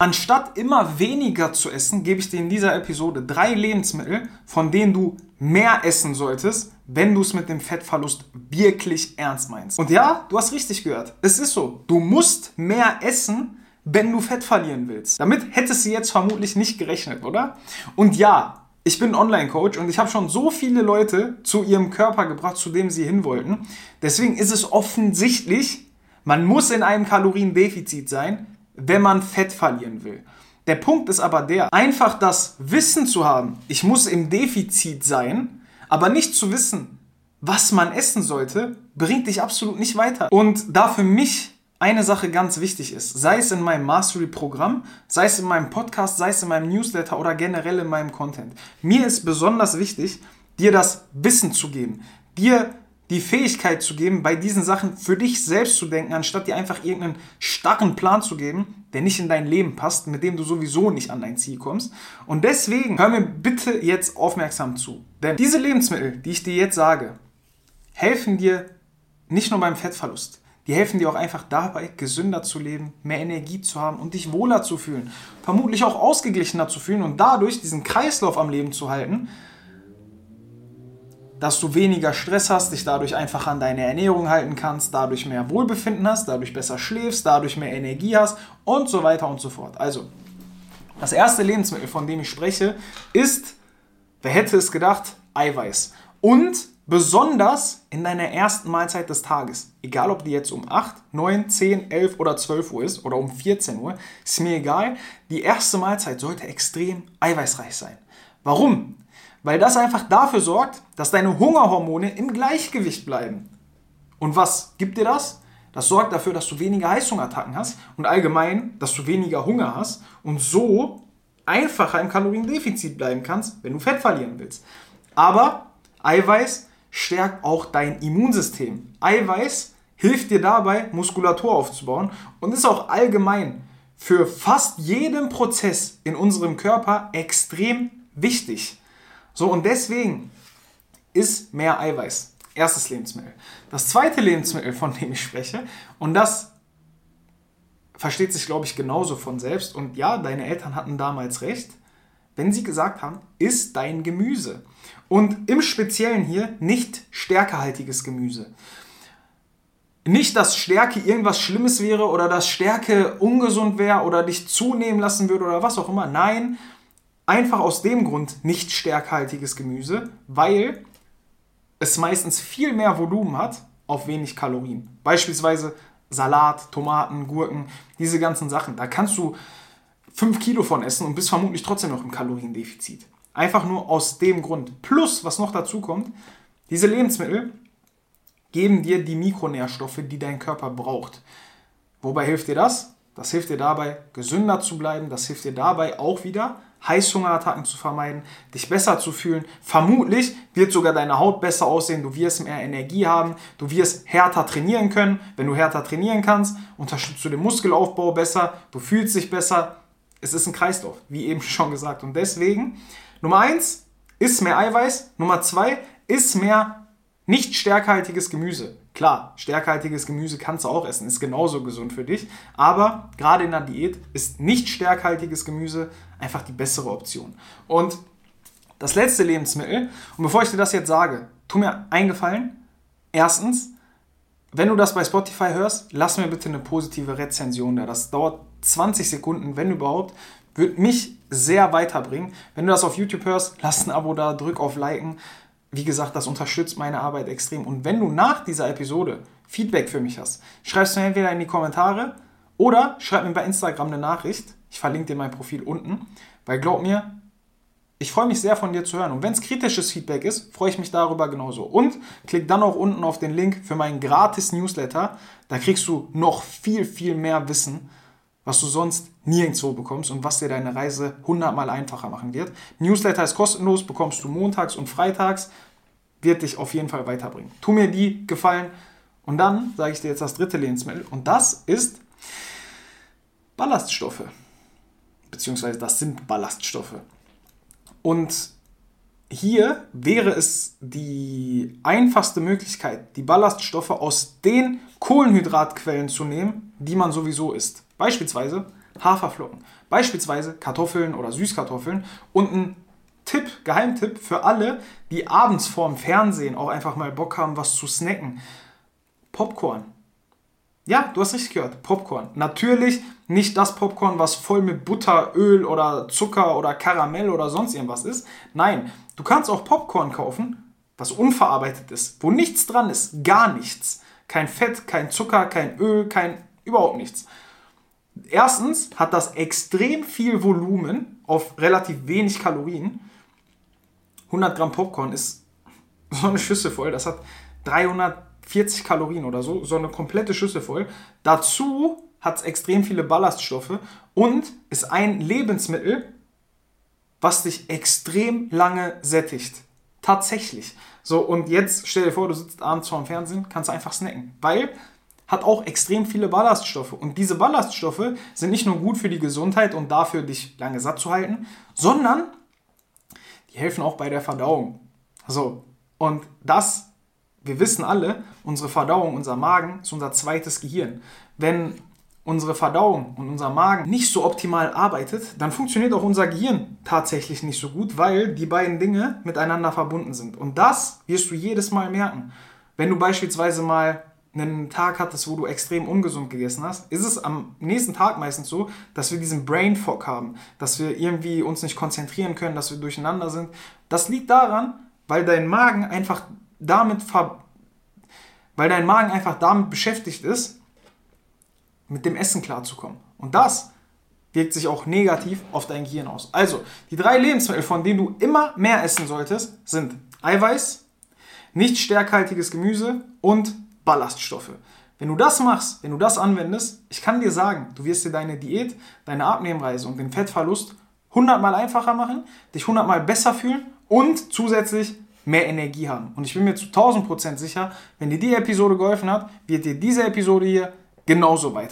Anstatt immer weniger zu essen, gebe ich dir in dieser Episode drei Lebensmittel, von denen du mehr essen solltest, wenn du es mit dem Fettverlust wirklich ernst meinst. Und ja, du hast richtig gehört. Es ist so. Du musst mehr essen, wenn du Fett verlieren willst. Damit hättest du jetzt vermutlich nicht gerechnet, oder? Und ja, ich bin Online-Coach und ich habe schon so viele Leute zu ihrem Körper gebracht, zu dem sie hin wollten. Deswegen ist es offensichtlich, man muss in einem Kaloriendefizit sein, wenn man Fett verlieren will. Der Punkt ist aber der, einfach das Wissen zu haben, ich muss im Defizit sein, aber nicht zu wissen, was man essen sollte, bringt dich absolut nicht weiter. Und da für mich eine Sache ganz wichtig ist, sei es in meinem Mastery-Programm, sei es in meinem Podcast, sei es in meinem Newsletter oder generell in meinem Content. Mir ist besonders wichtig, dir das Wissen zu geben, dir die Fähigkeit zu geben, bei diesen Sachen für dich selbst zu denken, anstatt dir einfach irgendeinen starren Plan zu geben, der nicht in dein Leben passt, mit dem du sowieso nicht an dein Ziel kommst. Und deswegen hör mir bitte jetzt aufmerksam zu. Denn diese Lebensmittel, die ich dir jetzt sage, helfen dir nicht nur beim Fettverlust. Die helfen dir auch einfach dabei, gesünder zu leben, mehr Energie zu haben und dich wohler zu fühlen. Vermutlich auch ausgeglichener zu fühlen und dadurch diesen Kreislauf am Leben zu halten, dass du weniger Stress hast, dich dadurch einfach an deine Ernährung halten kannst, dadurch mehr Wohlbefinden hast, dadurch besser schläfst, dadurch mehr Energie hast und so weiter und so fort. Also, das erste Lebensmittel, von dem ich spreche, ist, wer hätte es gedacht, Eiweiß. Und besonders in deiner ersten Mahlzeit des Tages. Egal, ob die jetzt um 8, 9, 10, 11 oder 12 Uhr ist oder um 14 Uhr, ist mir egal. Die erste Mahlzeit sollte extrem eiweißreich sein. Warum? Weil das einfach dafür sorgt, dass deine Hungerhormone im Gleichgewicht bleiben. Und was gibt dir das? Das sorgt dafür, dass du weniger Heißhungerattacken hast und allgemein, dass du weniger Hunger hast und so einfacher im Kaloriendefizit bleiben kannst, wenn du Fett verlieren willst. Aber Eiweiß stärkt auch dein Immunsystem. Eiweiß hilft dir dabei, Muskulatur aufzubauen und ist auch allgemein für fast jeden Prozess in unserem Körper extrem wichtig. So, und deswegen ist mehr Eiweiß. Erstes Lebensmittel. Das zweite Lebensmittel, von dem ich spreche, und das versteht sich, glaube ich, genauso von selbst. Und ja, deine Eltern hatten damals recht, wenn sie gesagt haben, ist dein Gemüse. Und im Speziellen hier nicht stärkehaltiges Gemüse. Nicht, dass Stärke irgendwas Schlimmes wäre oder dass Stärke ungesund wäre oder dich zunehmen lassen würde oder was auch immer. Nein, Einfach aus dem Grund nicht stärkhaltiges Gemüse, weil es meistens viel mehr Volumen hat auf wenig Kalorien. Beispielsweise Salat, Tomaten, Gurken, diese ganzen Sachen. Da kannst du 5 Kilo von essen und bist vermutlich trotzdem noch im Kaloriendefizit. Einfach nur aus dem Grund. Plus, was noch dazu kommt, diese Lebensmittel geben dir die Mikronährstoffe, die dein Körper braucht. Wobei hilft dir das? Das hilft dir dabei, gesünder zu bleiben. Das hilft dir dabei auch wieder, Heißhungerattacken zu vermeiden, dich besser zu fühlen. Vermutlich wird sogar deine Haut besser aussehen, du wirst mehr Energie haben, du wirst härter trainieren können. Wenn du härter trainieren kannst, unterstützt du den Muskelaufbau besser, du fühlst dich besser. Es ist ein Kreislauf, wie eben schon gesagt. Und deswegen, Nummer eins ist mehr Eiweiß. Nummer zwei ist mehr nicht stärkhaltiges Gemüse. Klar, stärkhaltiges Gemüse kannst du auch essen, ist genauso gesund für dich. Aber gerade in der Diät ist nicht stärkhaltiges Gemüse einfach die bessere Option. Und das letzte Lebensmittel, und bevor ich dir das jetzt sage, tu mir eingefallen. Erstens, wenn du das bei Spotify hörst, lass mir bitte eine positive Rezension da. Das dauert 20 Sekunden, wenn überhaupt. Wird mich sehr weiterbringen. Wenn du das auf YouTube hörst, lass ein Abo da, drück auf Liken wie gesagt, das unterstützt meine Arbeit extrem. Und wenn du nach dieser Episode Feedback für mich hast, schreibst du entweder in die Kommentare oder schreib mir bei Instagram eine Nachricht. Ich verlinke dir mein Profil unten, weil glaub mir, ich freue mich sehr von dir zu hören. Und wenn es kritisches Feedback ist, freue ich mich darüber genauso. Und klick dann auch unten auf den Link für meinen gratis Newsletter. Da kriegst du noch viel, viel mehr Wissen was du sonst nirgendwo bekommst und was dir deine Reise hundertmal einfacher machen wird. Newsletter ist kostenlos, bekommst du montags und freitags, wird dich auf jeden Fall weiterbringen. Tu mir die Gefallen und dann sage ich dir jetzt das dritte Lebensmittel und das ist Ballaststoffe. Beziehungsweise das sind Ballaststoffe. Und hier wäre es die einfachste Möglichkeit, die Ballaststoffe aus den Kohlenhydratquellen zu nehmen, die man sowieso isst. Beispielsweise Haferflocken. Beispielsweise Kartoffeln oder Süßkartoffeln. Und ein Tipp, Geheimtipp für alle, die abends vorm Fernsehen auch einfach mal Bock haben, was zu snacken. Popcorn. Ja, du hast richtig gehört. Popcorn. Natürlich nicht das Popcorn, was voll mit Butter, Öl oder Zucker oder Karamell oder sonst irgendwas ist. Nein, du kannst auch Popcorn kaufen, was unverarbeitet ist, wo nichts dran ist, gar nichts. Kein Fett, kein Zucker, kein Öl, kein überhaupt nichts. Erstens hat das extrem viel Volumen auf relativ wenig Kalorien. 100 Gramm Popcorn ist so eine Schüssel voll, das hat 340 Kalorien oder so, so eine komplette Schüssel voll. Dazu hat es extrem viele Ballaststoffe und ist ein Lebensmittel, was dich extrem lange sättigt. Tatsächlich. So, und jetzt stell dir vor, du sitzt abends vor dem Fernsehen, kannst einfach snacken. Weil hat auch extrem viele Ballaststoffe. Und diese Ballaststoffe sind nicht nur gut für die Gesundheit und dafür, dich lange satt zu halten, sondern die helfen auch bei der Verdauung. So, und das, wir wissen alle, unsere Verdauung, unser Magen ist unser zweites Gehirn. Wenn unsere Verdauung und unser Magen nicht so optimal arbeitet, dann funktioniert auch unser Gehirn tatsächlich nicht so gut, weil die beiden Dinge miteinander verbunden sind. Und das wirst du jedes Mal merken. Wenn du beispielsweise mal einen Tag hattest, wo du extrem ungesund gegessen hast, ist es am nächsten Tag meistens so, dass wir diesen Brain Fog haben, dass wir irgendwie uns nicht konzentrieren können, dass wir durcheinander sind. Das liegt daran, weil dein Magen einfach damit ver weil dein Magen einfach damit beschäftigt ist, mit dem Essen klarzukommen. Und das wirkt sich auch negativ auf dein Gehirn aus. Also, die drei Lebensmittel, von denen du immer mehr essen solltest, sind Eiweiß, nicht stärkhaltiges Gemüse und Ballaststoffe. Wenn du das machst, wenn du das anwendest, ich kann dir sagen, du wirst dir deine Diät, deine Abnehmreise und den Fettverlust 100 mal einfacher machen, dich 100 mal besser fühlen und zusätzlich mehr Energie haben. Und ich bin mir zu 1000% sicher, wenn dir die Episode geholfen hat, wird dir diese Episode hier genauso weiter.